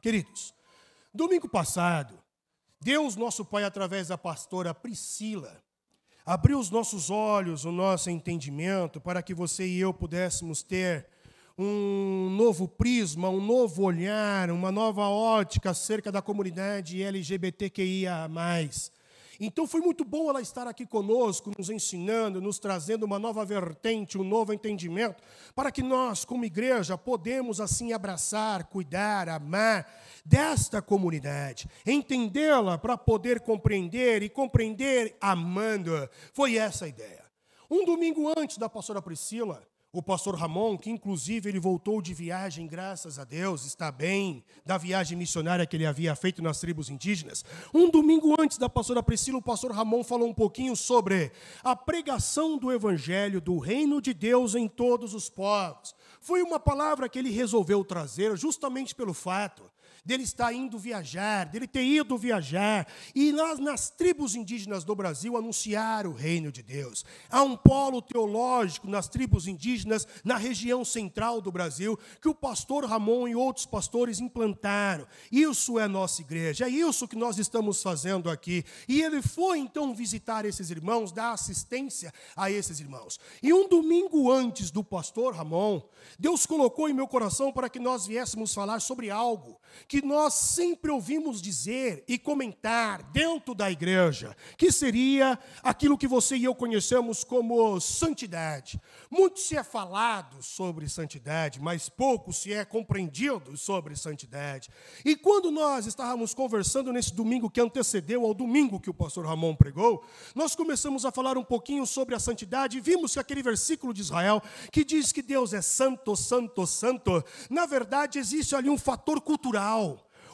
Queridos, domingo passado, Deus, nosso Pai, através da pastora Priscila, abriu os nossos olhos, o nosso entendimento, para que você e eu pudéssemos ter um novo prisma, um novo olhar, uma nova ótica acerca da comunidade LGBTQIA. Então foi muito bom ela estar aqui conosco, nos ensinando, nos trazendo uma nova vertente, um novo entendimento, para que nós, como igreja, podemos assim abraçar, cuidar, amar desta comunidade, entendê-la para poder compreender e compreender amando. Foi essa a ideia. Um domingo antes da pastora Priscila, o pastor Ramon, que inclusive ele voltou de viagem, graças a Deus, está bem, da viagem missionária que ele havia feito nas tribos indígenas. Um domingo antes da pastora Priscila, o pastor Ramon falou um pouquinho sobre a pregação do evangelho do reino de Deus em todos os povos. Foi uma palavra que ele resolveu trazer justamente pelo fato dele estar indo viajar, dele ter ido viajar, e nas, nas tribos indígenas do Brasil anunciar o reino de Deus. Há um polo teológico nas tribos indígenas, na região central do Brasil, que o pastor Ramon e outros pastores implantaram. Isso é nossa igreja, é isso que nós estamos fazendo aqui. E ele foi então visitar esses irmãos, dar assistência a esses irmãos. E um domingo antes do pastor Ramon, Deus colocou em meu coração para que nós viéssemos falar sobre algo que que nós sempre ouvimos dizer e comentar dentro da igreja, que seria aquilo que você e eu conhecemos como santidade. Muito se é falado sobre santidade, mas pouco se é compreendido sobre santidade. E quando nós estávamos conversando nesse domingo que antecedeu ao domingo que o pastor Ramon pregou, nós começamos a falar um pouquinho sobre a santidade e vimos que aquele versículo de Israel que diz que Deus é santo, santo, santo, na verdade existe ali um fator cultural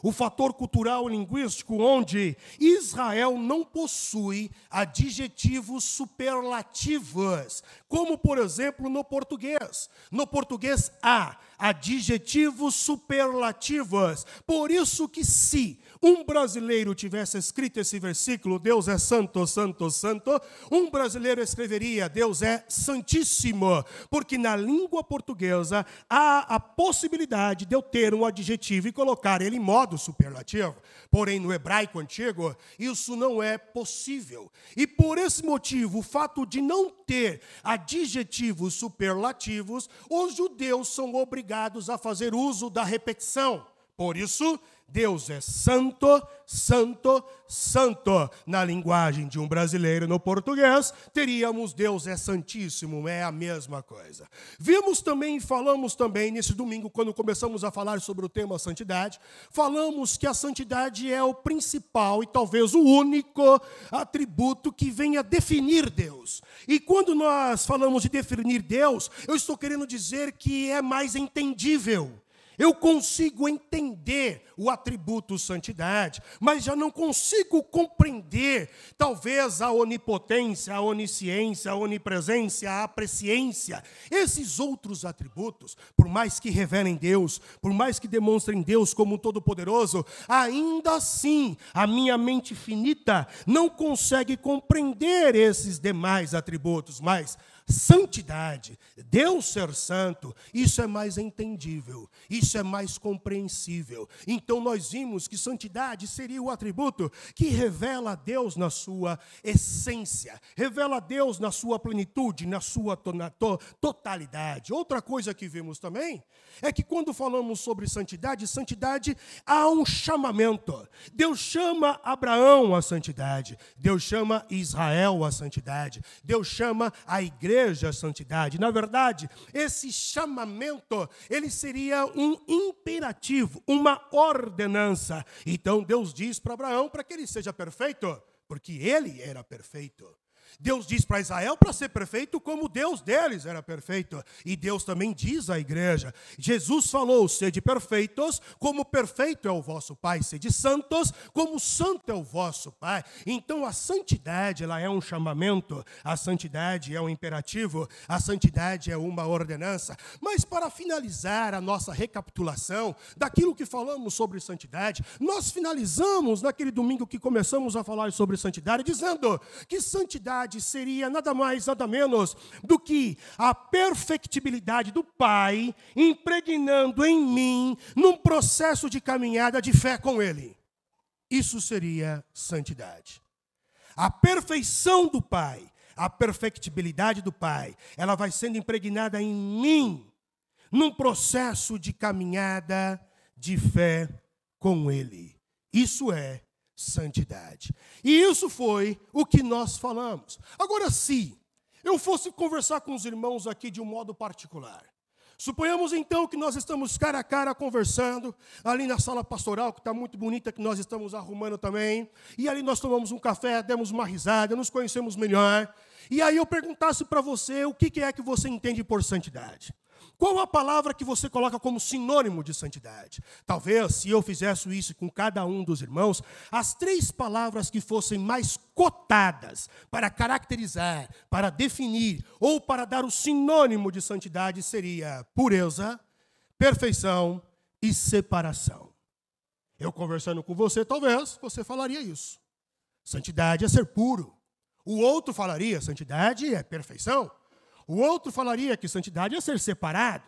o fator cultural linguístico, onde Israel não possui adjetivos superlativos, como, por exemplo, no português. No português há adjetivos superlativos. Por isso que se um brasileiro tivesse escrito esse versículo, Deus é santo, santo, santo, um brasileiro escreveria, Deus é santíssimo, porque na língua portuguesa há a possibilidade de eu ter um adjetivo e colocar ele em modo superlativo. Porém, no hebraico antigo, isso não é possível. E por esse motivo, o fato de não ter adjetivos superlativos, os judeus são obrigados a fazer uso da repetição. Por isso, Deus é santo, santo, santo. Na linguagem de um brasileiro no português, teríamos Deus é santíssimo, é a mesma coisa. Vimos também, falamos também nesse domingo, quando começamos a falar sobre o tema santidade, falamos que a santidade é o principal e talvez o único atributo que venha definir Deus. E quando nós falamos de definir Deus, eu estou querendo dizer que é mais entendível eu consigo entender o atributo santidade, mas já não consigo compreender, talvez, a onipotência, a onisciência, a onipresença, a presciência. Esses outros atributos, por mais que revelem Deus, por mais que demonstrem Deus como um todo-poderoso, ainda assim a minha mente finita não consegue compreender esses demais atributos, mas Santidade, Deus ser santo, isso é mais entendível, isso é mais compreensível. Então nós vimos que santidade seria o atributo que revela a Deus na sua essência, revela a Deus na sua plenitude, na sua totalidade. Outra coisa que vimos também é que quando falamos sobre santidade, santidade há um chamamento. Deus chama Abraão à santidade, Deus chama Israel à santidade, Deus chama a igreja igreja a santidade. Na verdade, esse chamamento, ele seria um imperativo, uma ordenança. Então Deus diz para Abraão para que ele seja perfeito, porque ele era perfeito. Deus diz para Israel para ser perfeito como Deus deles era perfeito. E Deus também diz à igreja: Jesus falou: sede perfeitos, como perfeito é o vosso Pai, sede santos, como santo é o vosso Pai. Então a santidade, ela é um chamamento, a santidade é um imperativo, a santidade é uma ordenança. Mas para finalizar a nossa recapitulação daquilo que falamos sobre santidade, nós finalizamos naquele domingo que começamos a falar sobre santidade, dizendo que santidade seria nada mais, nada menos do que a perfectibilidade do Pai impregnando em mim num processo de caminhada de fé com Ele. Isso seria santidade. A perfeição do Pai, a perfectibilidade do Pai, ela vai sendo impregnada em mim num processo de caminhada de fé com Ele. Isso é santidade. E isso foi o que nós falamos. Agora, se eu fosse conversar com os irmãos aqui de um modo particular, Suponhamos então que nós estamos cara a cara conversando, ali na sala pastoral, que está muito bonita, que nós estamos arrumando também, e ali nós tomamos um café, demos uma risada, nos conhecemos melhor, e aí eu perguntasse para você o que é que você entende por santidade. Qual a palavra que você coloca como sinônimo de santidade? Talvez, se eu fizesse isso com cada um dos irmãos, as três palavras que fossem mais cotadas para caracterizar, para definir ou para dar o sinônimo de santidade seria pureza, perfeição e separação. Eu conversando com você, talvez você falaria isso. Santidade é ser puro. O outro falaria: santidade é perfeição. O outro falaria que santidade é ser separado.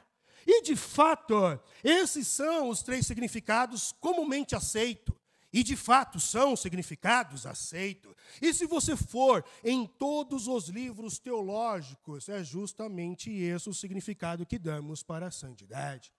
E, de fato, esses são os três significados comumente aceitos. E, de fato, são significados aceitos. E se você for em todos os livros teológicos, é justamente esse o significado que damos para a santidade.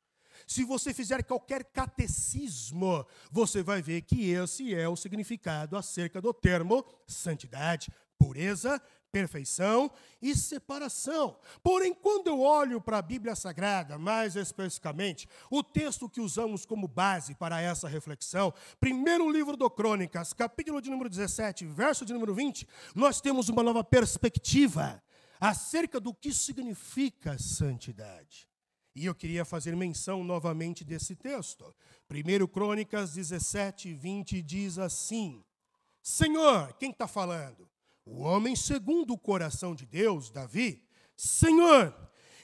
Se você fizer qualquer catecismo, você vai ver que esse é o significado acerca do termo santidade, pureza, perfeição e separação. Porém, quando eu olho para a Bíblia Sagrada, mais especificamente, o texto que usamos como base para essa reflexão, primeiro livro do Crônicas, capítulo de número 17, verso de número 20, nós temos uma nova perspectiva acerca do que significa santidade. E eu queria fazer menção novamente desse texto. 1 Crônicas 17, 20 diz assim: Senhor, quem está falando? O homem segundo o coração de Deus, Davi, Senhor,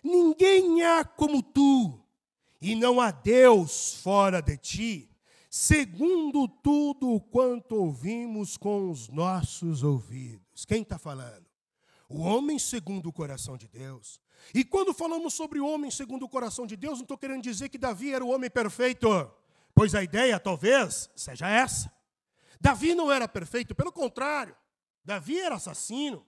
ninguém há como tu, e não há Deus fora de ti, segundo tudo quanto ouvimos com os nossos ouvidos. Quem está falando? O homem segundo o coração de Deus. E quando falamos sobre o homem segundo o coração de Deus, não estou querendo dizer que Davi era o homem perfeito, pois a ideia talvez seja essa. Davi não era perfeito, pelo contrário. Davi era assassino.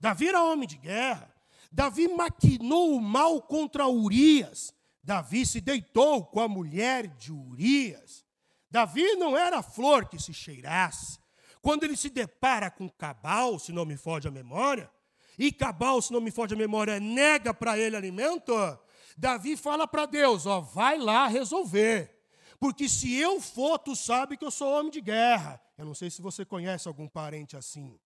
Davi era homem de guerra. Davi maquinou o mal contra Urias. Davi se deitou com a mulher de Urias. Davi não era flor que se cheirasse. Quando ele se depara com Cabal, se não me foge a memória, e Cabal, se não me foge a memória, nega para ele alimento, Davi fala para Deus: ó, vai lá resolver. Porque se eu for, tu sabe que eu sou homem de guerra. Eu não sei se você conhece algum parente assim,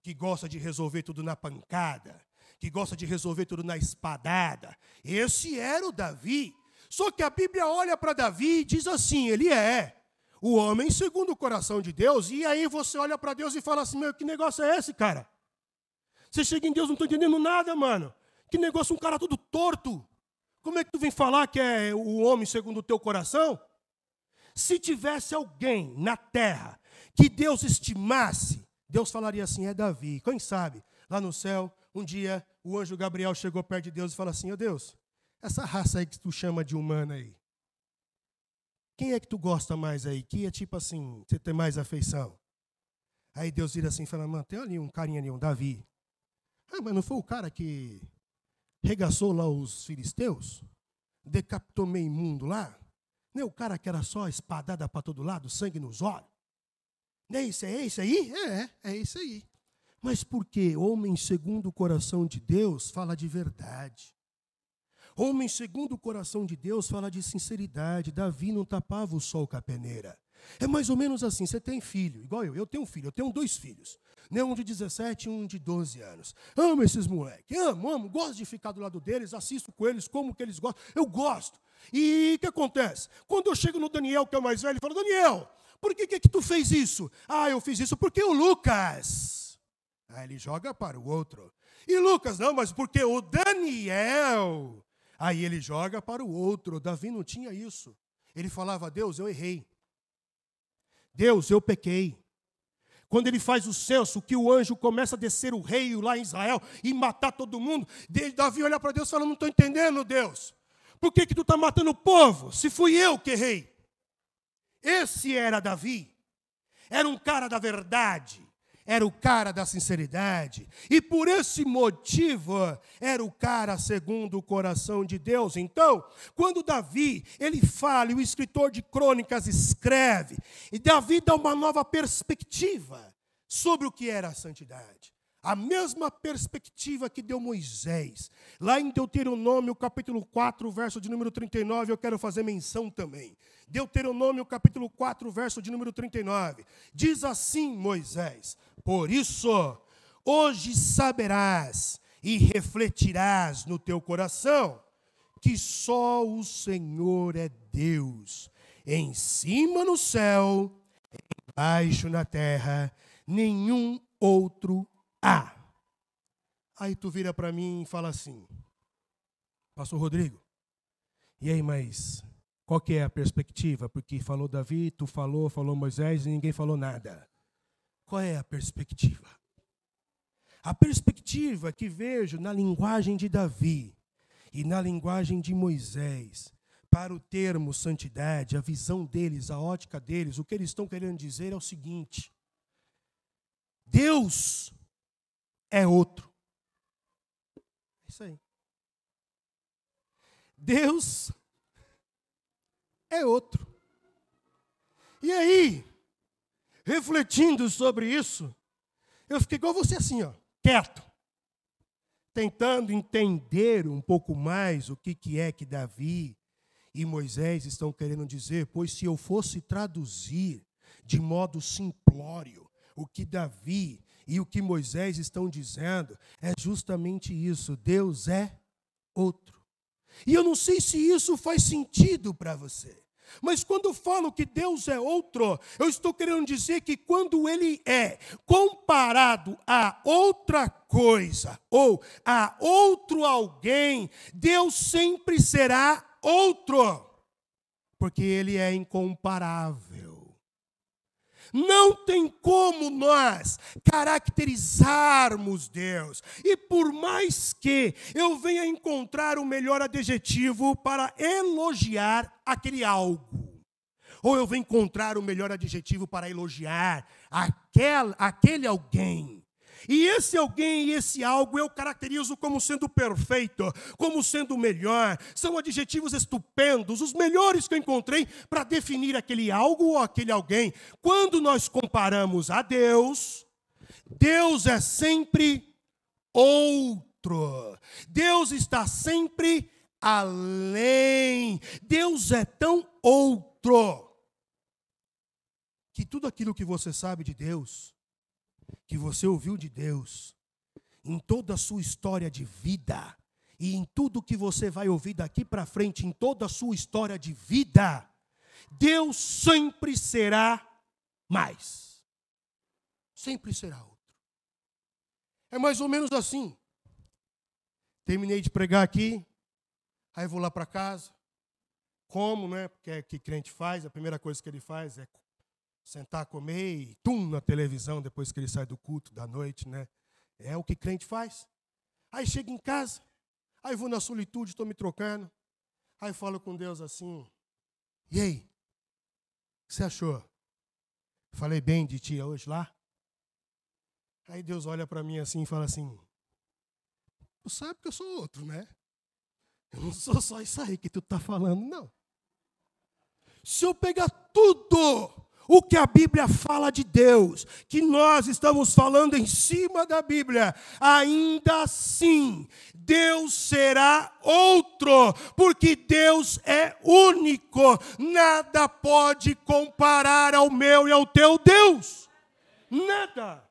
que gosta de resolver tudo na pancada, que gosta de resolver tudo na espadada. Esse era o Davi. Só que a Bíblia olha para Davi e diz assim: ele é o homem segundo o coração de Deus. E aí você olha para Deus e fala assim: meu, que negócio é esse, cara? Você chega em Deus, não estou entendendo nada, mano. Que negócio, um cara todo torto. Como é que tu vem falar que é o homem segundo o teu coração? Se tivesse alguém na terra que Deus estimasse, Deus falaria assim: é Davi. Quem sabe, lá no céu, um dia o anjo Gabriel chegou perto de Deus e falou assim: Ó oh Deus, essa raça aí que tu chama de humana aí, quem é que tu gosta mais aí? Que é tipo assim, você tem mais afeição? Aí Deus vira assim e fala: Mano, tem ali um carinha ali, um Davi. Ah, mas não foi o cara que regaçou lá os filisteus, decapitou meio mundo lá. Nem o cara que era só espadada para todo lado, sangue nos olhos. É isso, é isso aí? É, é isso aí. Mas por que homem segundo o coração de Deus fala de verdade? Homem segundo o coração de Deus fala de sinceridade. Davi não tapava o sol com a peneira. É mais ou menos assim, você tem filho, igual eu, eu tenho um filho, eu tenho dois filhos. Né? Um de 17 e um de 12 anos. Amo esses moleques, amo, amo, gosto de ficar do lado deles, assisto com eles, como que eles gostam. Eu gosto. E o que acontece? Quando eu chego no Daniel, que é o mais velho, ele fala, Daniel, por que, que, que tu fez isso? Ah, eu fiz isso porque o Lucas. Aí ele joga para o outro. E Lucas, não, mas porque o Daniel. Aí ele joga para o outro. Davi não tinha isso. Ele falava, Deus, eu errei. Deus, eu pequei. quando ele faz o censo, que o anjo começa a descer o rei lá em Israel e matar todo mundo, Davi olha para Deus e fala: Não estou entendendo, Deus. Por que, que tu está matando o povo? Se fui eu que errei. Esse era Davi. Era um cara da verdade era o cara da sinceridade, e por esse motivo era o cara segundo o coração de Deus. Então, quando Davi, ele fala, e o escritor de crônicas escreve, e Davi dá uma nova perspectiva sobre o que era a santidade. A mesma perspectiva que deu Moisés. Lá em Deuteronômio, capítulo 4, verso de número 39, eu quero fazer menção também. Deuteronômio, capítulo 4, verso de número 39. Diz assim Moisés: Por isso, hoje saberás e refletirás no teu coração que só o Senhor é Deus, em cima no céu, embaixo na terra, nenhum outro ah. Aí tu vira para mim e fala assim, Pastor Rodrigo, e aí, mas qual que é a perspectiva? Porque falou Davi, tu falou, falou Moisés e ninguém falou nada. Qual é a perspectiva? A perspectiva que vejo na linguagem de Davi e na linguagem de Moisés, para o termo santidade, a visão deles, a ótica deles, o que eles estão querendo dizer é o seguinte: Deus é outro. É isso aí. Deus é outro. E aí, refletindo sobre isso, eu fiquei igual você assim, ó, quieto, tentando entender um pouco mais o que, que é que Davi e Moisés estão querendo dizer, pois se eu fosse traduzir de modo simplório o que Davi e o que Moisés estão dizendo é justamente isso: Deus é outro. E eu não sei se isso faz sentido para você. Mas quando falo que Deus é outro, eu estou querendo dizer que quando Ele é comparado a outra coisa ou a outro alguém, Deus sempre será outro, porque Ele é incomparável. Não tem como nós caracterizarmos Deus. E por mais que eu venha encontrar o melhor adjetivo para elogiar aquele algo, ou eu venha encontrar o melhor adjetivo para elogiar aquel, aquele alguém, e esse alguém e esse algo eu caracterizo como sendo perfeito, como sendo melhor. São adjetivos estupendos, os melhores que eu encontrei para definir aquele algo ou aquele alguém. Quando nós comparamos a Deus, Deus é sempre outro. Deus está sempre além. Deus é tão outro que tudo aquilo que você sabe de Deus que você ouviu de Deus, em toda a sua história de vida, e em tudo que você vai ouvir daqui para frente, em toda a sua história de vida, Deus sempre será mais. Sempre será outro. É mais ou menos assim. Terminei de pregar aqui, aí vou lá para casa. Como, né? Porque é que crente faz, a primeira coisa que ele faz é sentar, comer e tum na televisão depois que ele sai do culto da noite, né? É o que crente faz. Aí chega em casa, aí vou na solitude, estou me trocando. Aí falo com Deus assim: E aí? O que você achou? Falei bem de ti hoje lá? Aí Deus olha para mim assim e fala assim: Tu sabe que eu sou outro, né? Eu não sou só isso aí que tu está falando, não. Se eu pegar tudo o que a Bíblia fala de Deus, que nós estamos falando em cima da Bíblia, ainda assim, Deus será outro, porque Deus é único, nada pode comparar ao meu e ao teu Deus, nada.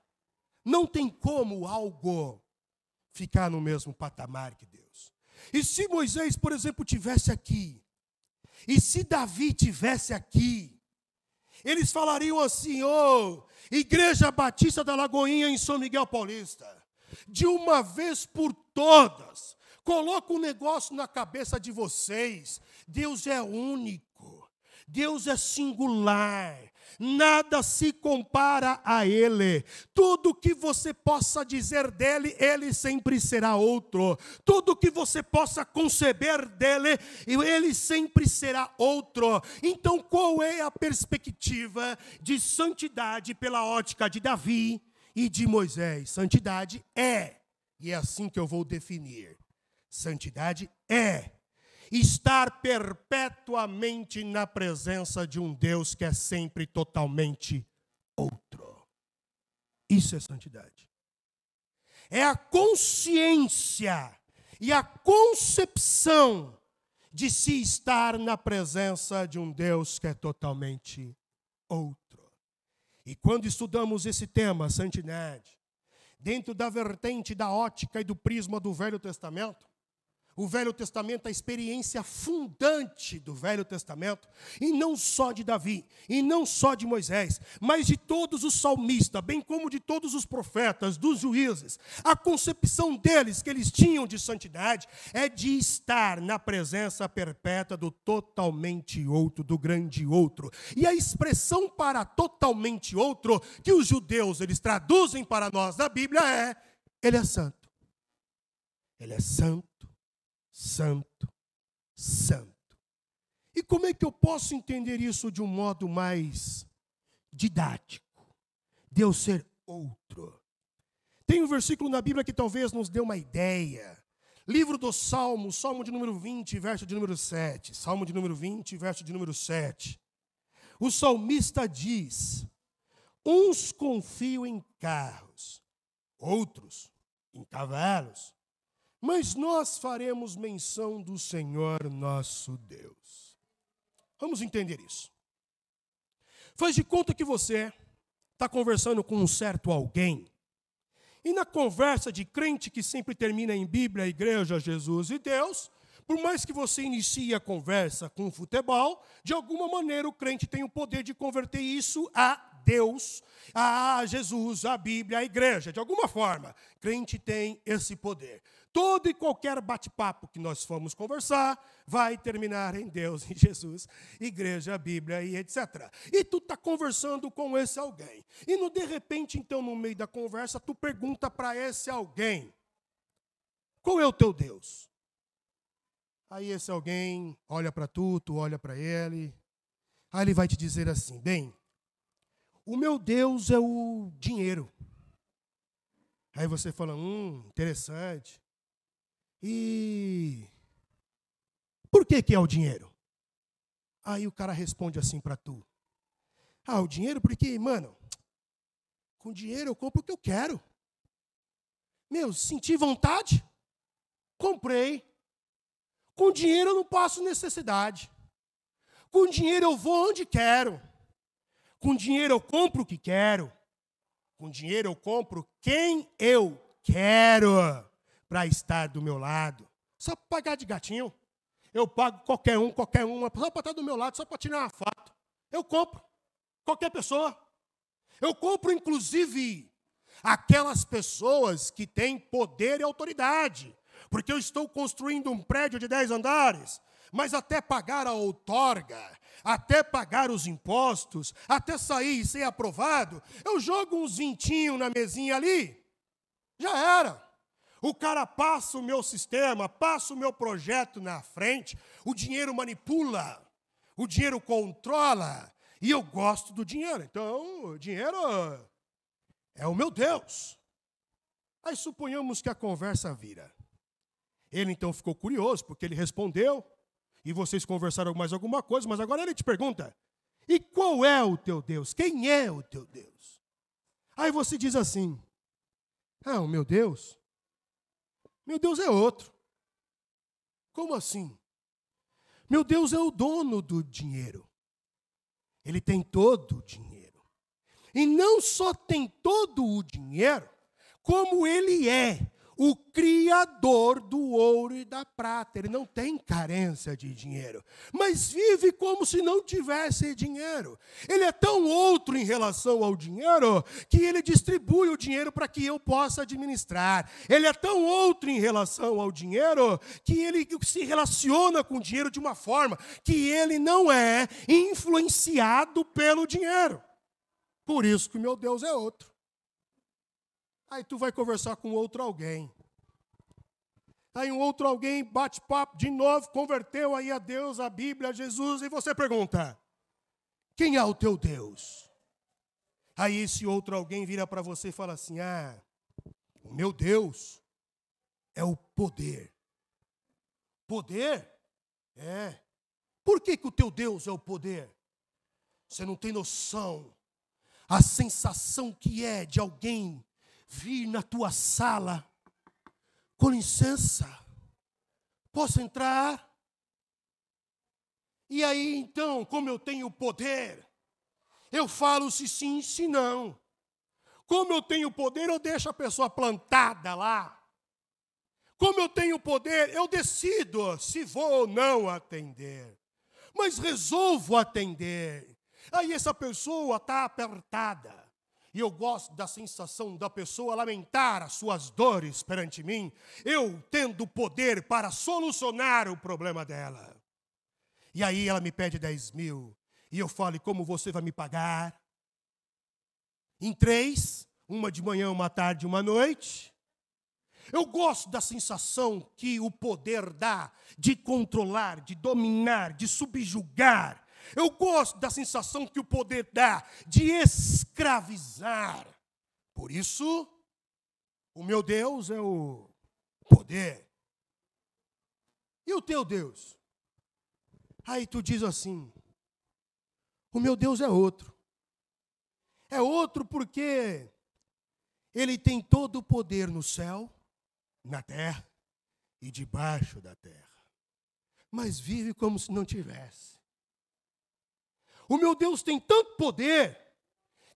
Não tem como algo ficar no mesmo patamar que Deus. E se Moisés, por exemplo, tivesse aqui, e se Davi tivesse aqui, eles falariam assim: ô, oh, Igreja Batista da Lagoinha em São Miguel Paulista, de uma vez por todas, coloca um negócio na cabeça de vocês: Deus é único. Deus é singular. Nada se compara a Ele. Tudo que você possa dizer dele, Ele sempre será outro. Tudo que você possa conceber dele, Ele sempre será outro. Então, qual é a perspectiva de santidade pela ótica de Davi e de Moisés? Santidade é, e é assim que eu vou definir: santidade é estar perpetuamente na presença de um Deus que é sempre totalmente outro. Isso é santidade. É a consciência e a concepção de se estar na presença de um Deus que é totalmente outro. E quando estudamos esse tema, santidade, dentro da vertente da ótica e do prisma do Velho Testamento, o Velho Testamento, a experiência fundante do Velho Testamento, e não só de Davi, e não só de Moisés, mas de todos os salmistas, bem como de todos os profetas, dos juízes. A concepção deles, que eles tinham de santidade, é de estar na presença perpétua do totalmente outro, do grande outro. E a expressão para totalmente outro, que os judeus eles traduzem para nós na Bíblia é: Ele é santo. Ele é santo santo, santo. E como é que eu posso entender isso de um modo mais didático? Deus ser outro. Tem um versículo na Bíblia que talvez nos dê uma ideia. Livro dos Salmos, Salmo de número 20, verso de número 7. Salmo de número 20, verso de número 7. O salmista diz: Uns confiam em carros, outros em cavalos, mas nós faremos menção do Senhor nosso Deus. Vamos entender isso. Faz de conta que você está conversando com um certo alguém, e na conversa de crente que sempre termina em Bíblia, Igreja, Jesus e Deus, por mais que você inicie a conversa com futebol, de alguma maneira o crente tem o poder de converter isso a Deus, a Jesus, a Bíblia, a igreja. De alguma forma, crente tem esse poder. Todo e qualquer bate-papo que nós formos conversar vai terminar em Deus, em Jesus, igreja, Bíblia e etc. E tu está conversando com esse alguém. E no de repente, então, no meio da conversa, tu pergunta para esse alguém: qual é o teu Deus? Aí esse alguém olha para tu, tu olha para ele. Aí ele vai te dizer assim: bem, o meu Deus é o dinheiro. Aí você fala: hum, interessante. E por que, que é o dinheiro? Aí o cara responde assim para tu: Ah, o dinheiro porque, mano, com dinheiro eu compro o que eu quero. Meu, senti vontade? Comprei. Com dinheiro eu não passo necessidade. Com dinheiro eu vou onde quero. Com dinheiro eu compro o que quero. Com dinheiro eu compro quem eu quero para estar do meu lado. Só para pagar de gatinho. Eu pago qualquer um, qualquer uma, só para estar do meu lado, só para tirar uma foto. Eu compro. Qualquer pessoa. Eu compro, inclusive, aquelas pessoas que têm poder e autoridade. Porque eu estou construindo um prédio de 10 andares, mas até pagar a outorga, até pagar os impostos, até sair e ser aprovado, eu jogo uns vintinhos na mesinha ali. Já era. O cara passa o meu sistema, passa o meu projeto na frente, o dinheiro manipula, o dinheiro controla, e eu gosto do dinheiro. Então, o dinheiro é o meu Deus. Aí suponhamos que a conversa vira. Ele então ficou curioso, porque ele respondeu, e vocês conversaram mais alguma coisa, mas agora ele te pergunta: e qual é o teu Deus? Quem é o teu Deus? Aí você diz assim: ah, o meu Deus meu Deus é outro. Como assim? Meu Deus é o dono do dinheiro. Ele tem todo o dinheiro. E não só tem todo o dinheiro, como ele é o Criador do ouro e da prata. Ele não tem carência de dinheiro, mas vive como se não tivesse dinheiro. Ele é tão outro em relação ao dinheiro que ele distribui o dinheiro para que eu possa administrar. Ele é tão outro em relação ao dinheiro que ele se relaciona com o dinheiro de uma forma que ele não é influenciado pelo dinheiro. Por isso que meu Deus é outro. Aí tu vai conversar com outro alguém. Aí um outro alguém bate papo de novo, converteu aí a Deus, a Bíblia, a Jesus, e você pergunta: quem é o teu Deus? Aí esse outro alguém vira para você e fala assim: ah, o meu Deus é o poder. Poder? É. Por que, que o teu Deus é o poder? Você não tem noção a sensação que é de alguém vir na tua sala. Com licença, posso entrar? E aí então, como eu tenho poder, eu falo se sim, se não. Como eu tenho poder, eu deixo a pessoa plantada lá. Como eu tenho poder, eu decido se vou ou não atender. Mas resolvo atender. Aí essa pessoa está apertada. E eu gosto da sensação da pessoa lamentar as suas dores perante mim, eu tendo poder para solucionar o problema dela. E aí ela me pede 10 mil. E eu falo, como você vai me pagar? Em três, uma de manhã, uma tarde, uma noite. Eu gosto da sensação que o poder dá de controlar, de dominar, de subjugar eu gosto da sensação que o poder dá de escravizar. Por isso, o meu Deus é o poder. E o teu Deus? Aí tu diz assim: o meu Deus é outro. É outro porque ele tem todo o poder no céu, na terra e debaixo da terra. Mas vive como se não tivesse. O meu Deus tem tanto poder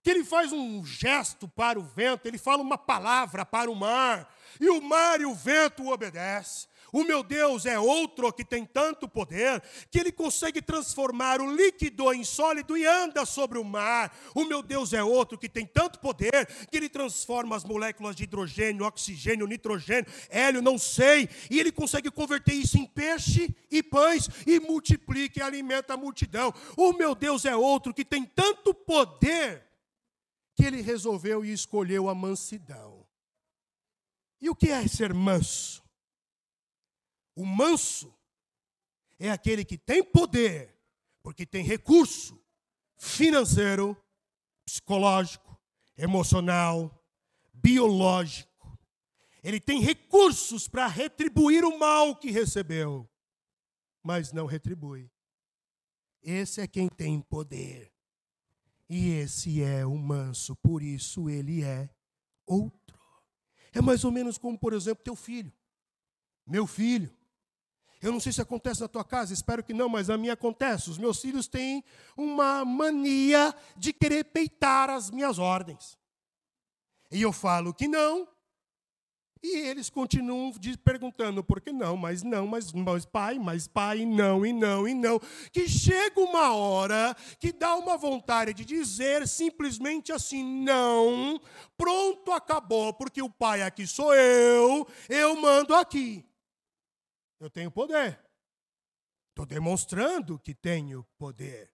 que ele faz um gesto para o vento, ele fala uma palavra para o mar, e o mar e o vento obedecem. O meu Deus é outro que tem tanto poder que ele consegue transformar o líquido em sólido e anda sobre o mar. O meu Deus é outro que tem tanto poder que ele transforma as moléculas de hidrogênio, oxigênio, nitrogênio, hélio, não sei, e ele consegue converter isso em peixe e pães e multiplica e alimenta a multidão. O meu Deus é outro que tem tanto poder que ele resolveu e escolheu a mansidão. E o que é ser manso? O manso é aquele que tem poder, porque tem recurso financeiro, psicológico, emocional, biológico. Ele tem recursos para retribuir o mal que recebeu, mas não retribui. Esse é quem tem poder. E esse é o manso, por isso ele é outro. É mais ou menos como, por exemplo, teu filho. Meu filho. Eu não sei se acontece na tua casa, espero que não, mas a minha acontece. Os meus filhos têm uma mania de querer peitar as minhas ordens. E eu falo que não, e eles continuam perguntando por que não, mas não, mas, mas pai, mas pai, não, e não, e não. Que chega uma hora que dá uma vontade de dizer simplesmente assim: não, pronto, acabou, porque o pai aqui sou eu, eu mando aqui. Eu tenho poder. Estou demonstrando que tenho poder.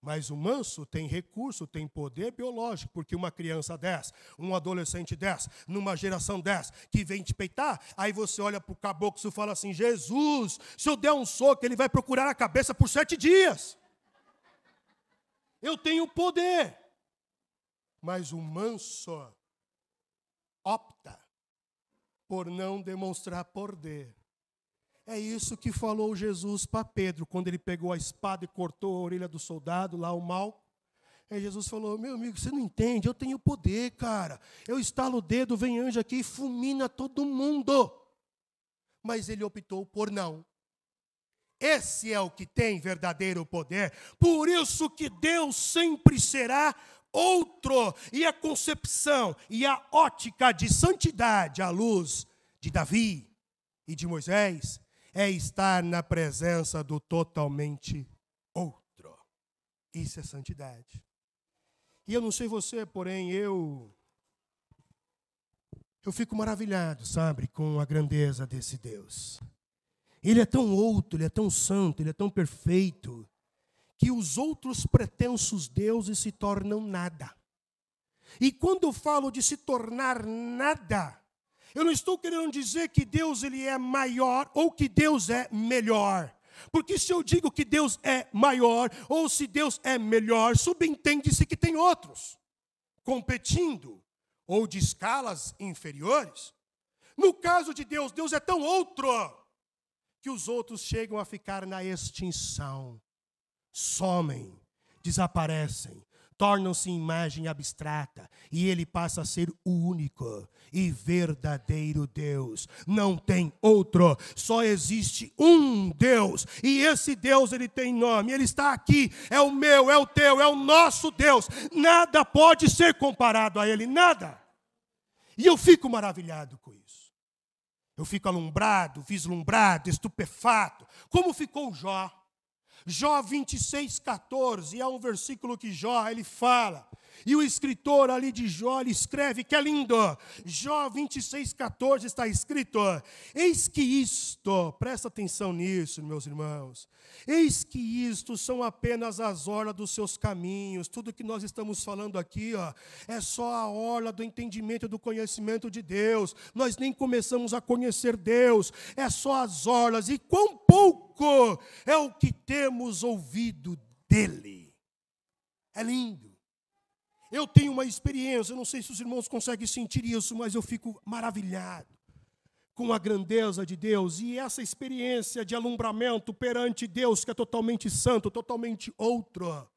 Mas o manso tem recurso, tem poder biológico, porque uma criança dessa, um adolescente dessa, numa geração dessa, que vem te peitar, aí você olha para o caboclo e fala assim: Jesus, se eu der um soco, ele vai procurar a cabeça por sete dias. Eu tenho poder. Mas o manso opta por não demonstrar poder. É isso que falou Jesus para Pedro, quando ele pegou a espada e cortou a orelha do soldado, lá o mal. Aí Jesus falou: Meu amigo, você não entende, eu tenho poder, cara. Eu estalo o dedo, vem anjo aqui e fulmina todo mundo. Mas ele optou por não. Esse é o que tem verdadeiro poder. Por isso que Deus sempre será outro. E a concepção e a ótica de santidade à luz de Davi e de Moisés é estar na presença do totalmente outro. Isso é santidade. E eu não sei você, porém eu eu fico maravilhado, sabe, com a grandeza desse Deus. Ele é tão outro, ele é tão santo, ele é tão perfeito, que os outros pretensos deuses se tornam nada. E quando eu falo de se tornar nada, eu não estou querendo dizer que Deus ele é maior ou que Deus é melhor. Porque se eu digo que Deus é maior ou se Deus é melhor, subentende-se que tem outros competindo ou de escalas inferiores. No caso de Deus, Deus é tão outro que os outros chegam a ficar na extinção, somem, desaparecem, tornam-se imagem abstrata e ele passa a ser o único e verdadeiro Deus. Não tem outro, só existe um Deus e esse Deus ele tem nome, ele está aqui, é o meu, é o teu, é o nosso Deus. Nada pode ser comparado a ele, nada. E eu fico maravilhado com isso. Eu fico alumbrado, vislumbrado, estupefato. Como ficou Jó? Jó 26, 14, é um versículo que Jó, ele fala. E o escritor ali de Jó, ele escreve, que é lindo. Jó 26, 14 está escrito: Eis que isto, presta atenção nisso, meus irmãos. Eis que isto são apenas as orlas dos seus caminhos. Tudo que nós estamos falando aqui, ó, é só a orla do entendimento do conhecimento de Deus. Nós nem começamos a conhecer Deus, é só as orlas. E quão pouco é o que temos ouvido dele. É lindo. Eu tenho uma experiência, eu não sei se os irmãos conseguem sentir isso, mas eu fico maravilhado com a grandeza de Deus e essa experiência de alumbramento perante Deus, que é totalmente santo, totalmente outro.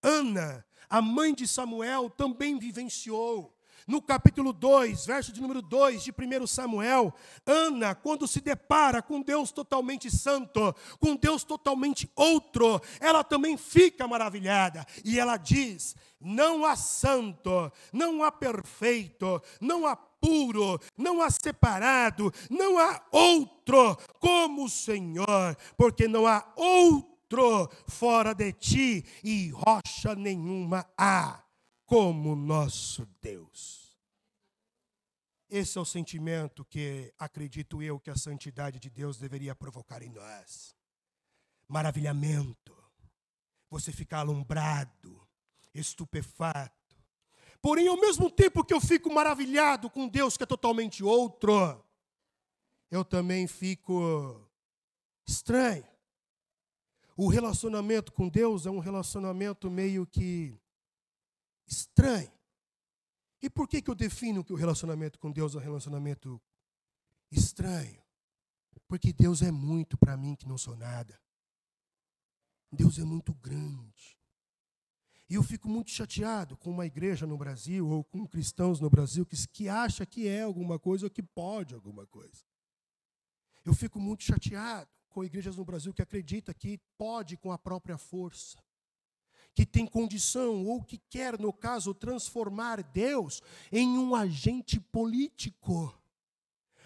Ana, a mãe de Samuel, também vivenciou. No capítulo 2, verso de número 2 de 1 Samuel, Ana, quando se depara com Deus totalmente santo, com Deus totalmente outro, ela também fica maravilhada. E ela diz: não há santo, não há perfeito, não há puro, não há separado, não há outro como o Senhor, porque não há outro fora de ti e rocha nenhuma há como nosso Deus. Esse é o sentimento que acredito eu que a santidade de Deus deveria provocar em nós. Maravilhamento. Você ficar alumbrado, estupefato. Porém, ao mesmo tempo que eu fico maravilhado com Deus que é totalmente outro, eu também fico estranho. O relacionamento com Deus é um relacionamento meio que estranho. E por que, que eu defino que o relacionamento com Deus é um relacionamento estranho? Porque Deus é muito para mim que não sou nada. Deus é muito grande. E eu fico muito chateado com uma igreja no Brasil, ou com cristãos no Brasil, que, que acha que é alguma coisa ou que pode alguma coisa. Eu fico muito chateado com igrejas no Brasil que acreditam que pode com a própria força que tem condição ou que quer, no caso, transformar Deus em um agente político.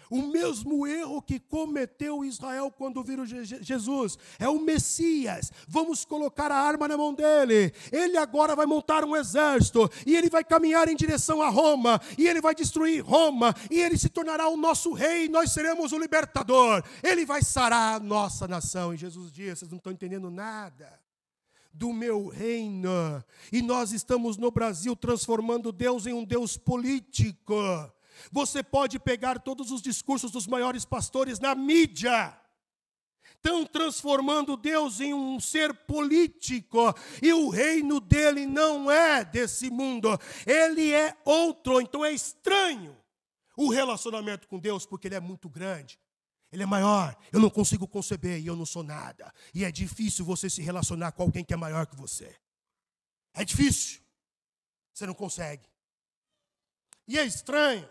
O mesmo erro que cometeu Israel quando viram Jesus. É o Messias. Vamos colocar a arma na mão dele. Ele agora vai montar um exército. E ele vai caminhar em direção a Roma. E ele vai destruir Roma. E ele se tornará o nosso rei. E nós seremos o libertador. Ele vai sarar a nossa nação. E Jesus diz: vocês não estão entendendo nada do meu reino. E nós estamos no Brasil transformando Deus em um Deus político. Você pode pegar todos os discursos dos maiores pastores na mídia. Estão transformando Deus em um ser político, e o reino dele não é desse mundo, ele é outro, então é estranho o relacionamento com Deus, porque ele é muito grande. Ele é maior, eu não consigo conceber e eu não sou nada. E é difícil você se relacionar com alguém que é maior que você. É difícil. Você não consegue. E é estranho,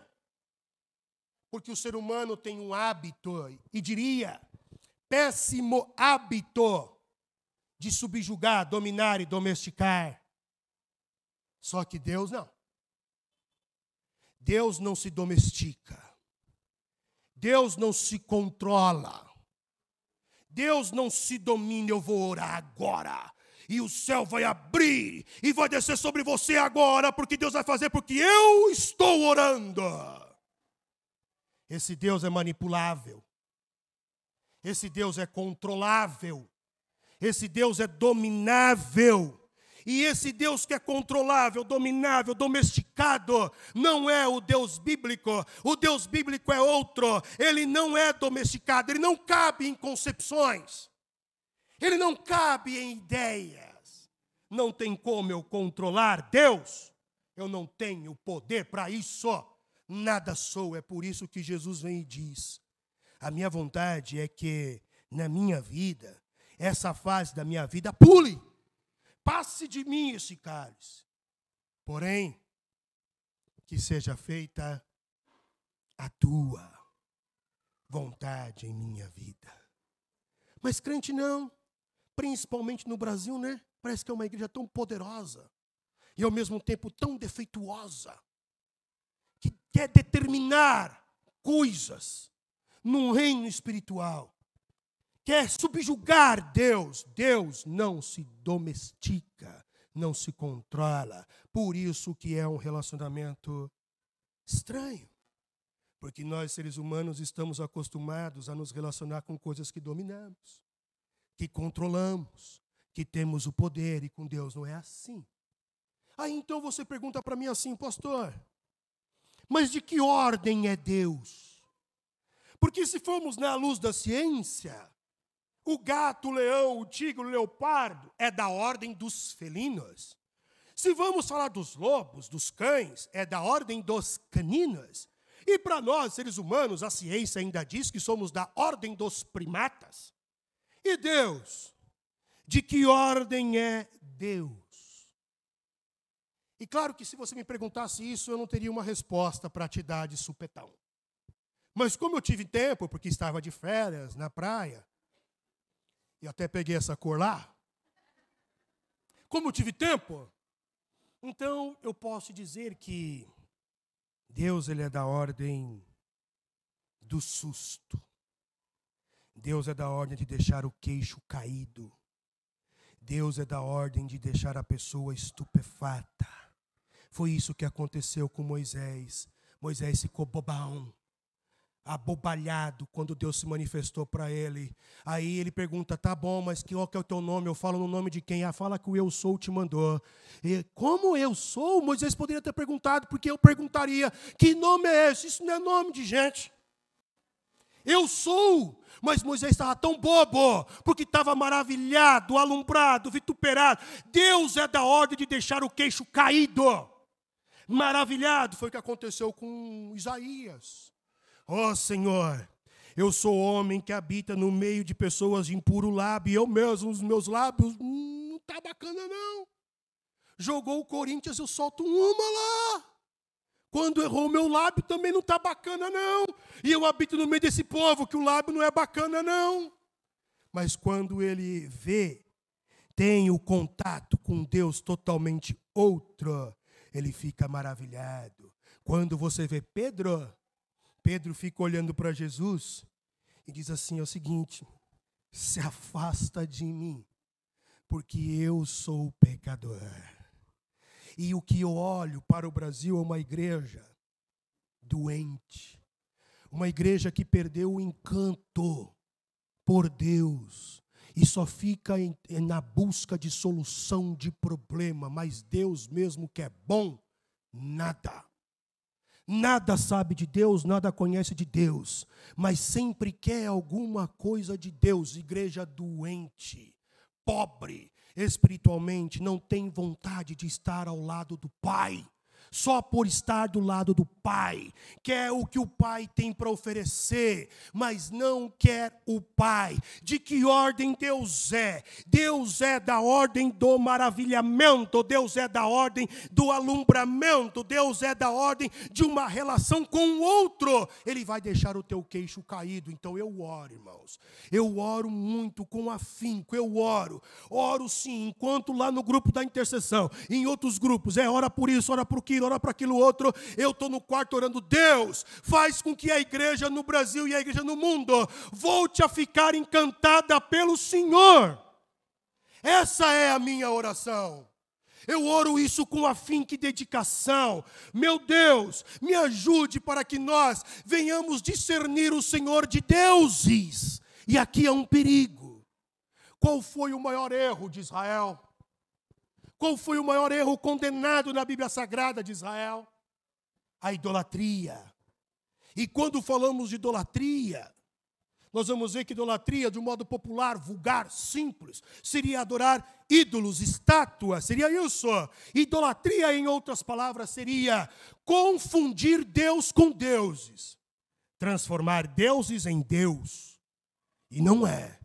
porque o ser humano tem um hábito, e diria, péssimo hábito, de subjugar, dominar e domesticar Só que Deus não. Deus não se domestica. Deus não se controla. Deus não se domina. Eu vou orar agora. E o céu vai abrir e vai descer sobre você agora, porque Deus vai fazer, porque eu estou orando. Esse Deus é manipulável. Esse Deus é controlável. Esse Deus é dominável. E esse Deus que é controlável, dominável, domesticado, não é o Deus bíblico. O Deus bíblico é outro. Ele não é domesticado, ele não cabe em concepções. Ele não cabe em ideias. Não tem como eu controlar Deus. Eu não tenho poder para isso. Nada sou. É por isso que Jesus vem e diz: A minha vontade é que na minha vida, essa fase da minha vida, pule passe de mim esse cálice. Porém, que seja feita a tua vontade em minha vida. Mas crente não, principalmente no Brasil, né? Parece que é uma igreja tão poderosa e ao mesmo tempo tão defeituosa que quer determinar coisas num reino espiritual quer subjugar Deus. Deus não se domestica, não se controla. Por isso que é um relacionamento estranho. Porque nós, seres humanos, estamos acostumados a nos relacionar com coisas que dominamos, que controlamos, que temos o poder, e com Deus não é assim. Aí então você pergunta para mim assim, pastor, mas de que ordem é Deus? Porque se formos na luz da ciência, o gato, o leão, o tigre, o leopardo é da ordem dos felinos. Se vamos falar dos lobos, dos cães, é da ordem dos caninos. E para nós, seres humanos, a ciência ainda diz que somos da ordem dos primatas. E Deus? De que ordem é Deus? E claro que se você me perguntasse isso, eu não teria uma resposta para te dar de supetão. Mas como eu tive tempo, porque estava de férias na praia, e até peguei essa cor lá. Como eu tive tempo, então eu posso dizer que Deus ele é da ordem do susto. Deus é da ordem de deixar o queixo caído. Deus é da ordem de deixar a pessoa estupefata. Foi isso que aconteceu com Moisés. Moisés ficou bobão abobalhado quando Deus se manifestou para ele. Aí ele pergunta: tá bom, mas qual que é o teu nome? Eu falo no nome de quem? Ah, fala que o eu sou te mandou. E, como eu sou? Moisés poderia ter perguntado, porque eu perguntaria: que nome é esse? Isso não é nome de gente. Eu sou. Mas Moisés estava tão bobo, porque estava maravilhado, alumbrado, vituperado. Deus é da ordem de deixar o queixo caído. Maravilhado foi o que aconteceu com Isaías. Ó oh, Senhor, eu sou homem que habita no meio de pessoas de impuro lábio, e eu mesmo, os meus lábios, hum, não tá bacana não. Jogou o Corinthians, eu solto uma lá. Quando errou o meu lábio, também não tá bacana não. E eu habito no meio desse povo, que o lábio não é bacana não. Mas quando ele vê, tem o contato com Deus totalmente outro, ele fica maravilhado. Quando você vê Pedro, Pedro fica olhando para Jesus e diz assim: é o seguinte, se afasta de mim, porque eu sou pecador. E o que eu olho para o Brasil é uma igreja doente, uma igreja que perdeu o encanto por Deus e só fica na busca de solução de problema, mas Deus mesmo que é bom, nada. Nada sabe de Deus, nada conhece de Deus, mas sempre quer alguma coisa de Deus. Igreja doente, pobre espiritualmente, não tem vontade de estar ao lado do Pai, só por estar do lado do Pai, quer o que o Pai tem para oferecer, mas não quer o Pai. De que ordem Deus é? Deus é da ordem do maravilhamento, Deus é da ordem do alumbramento, Deus é da ordem de uma relação com o outro. Ele vai deixar o teu queixo caído. Então eu oro, irmãos. Eu oro muito com afinco, eu oro. Oro sim, enquanto lá no grupo da intercessão, em outros grupos, é ora por isso, ora por aquilo, ora para aquilo outro. Eu estou no quarto orando, Deus, faz com que a igreja no Brasil e a igreja no mundo volte a ficar encantada pelo Senhor. Essa é a minha oração. Eu oro isso com afinco e dedicação. Meu Deus, me ajude para que nós venhamos discernir o Senhor de deuses. E aqui é um perigo. Qual foi o maior erro de Israel? Qual foi o maior erro condenado na Bíblia Sagrada de Israel? A idolatria. E quando falamos de idolatria, nós vamos ver que idolatria, de um modo popular, vulgar, simples, seria adorar ídolos, estátuas, seria isso. Idolatria, em outras palavras, seria confundir Deus com deuses, transformar deuses em Deus. E não é.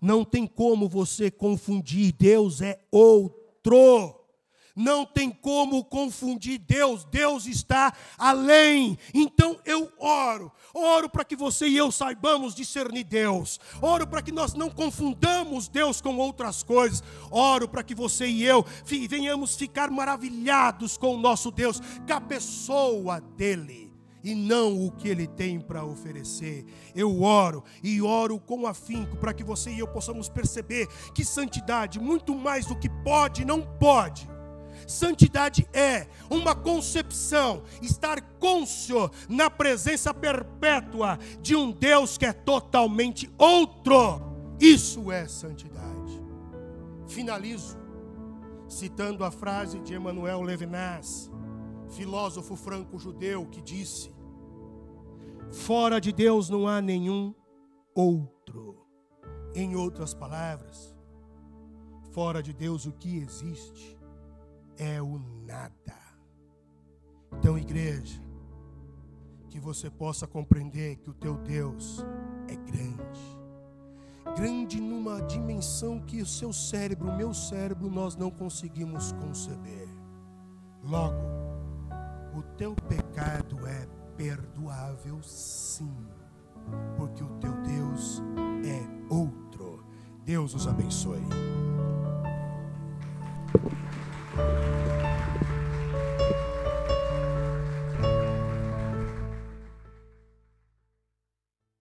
Não tem como você confundir, Deus é outro outro. Não tem como confundir Deus, Deus está além. Então eu oro, oro para que você e eu saibamos discernir Deus, oro para que nós não confundamos Deus com outras coisas, oro para que você e eu venhamos ficar maravilhados com o nosso Deus, com a pessoa dEle e não o que ele tem para oferecer. Eu oro e oro com afinco para que você e eu possamos perceber que santidade, muito mais do que pode, não pode. Santidade é uma concepção, estar cônscio na presença perpétua de um Deus que é totalmente outro. Isso é santidade. Finalizo citando a frase de Emmanuel Levinas, filósofo franco-judeu, que disse: Fora de Deus não há nenhum outro. Em outras palavras, fora de Deus o que existe é o nada. Então, igreja, que você possa compreender que o teu Deus é grande. Grande numa dimensão que o seu cérebro, o meu cérebro, nós não conseguimos conceber. Logo, o teu pecado é perdoável, sim, porque o teu Deus é outro. Deus os abençoe.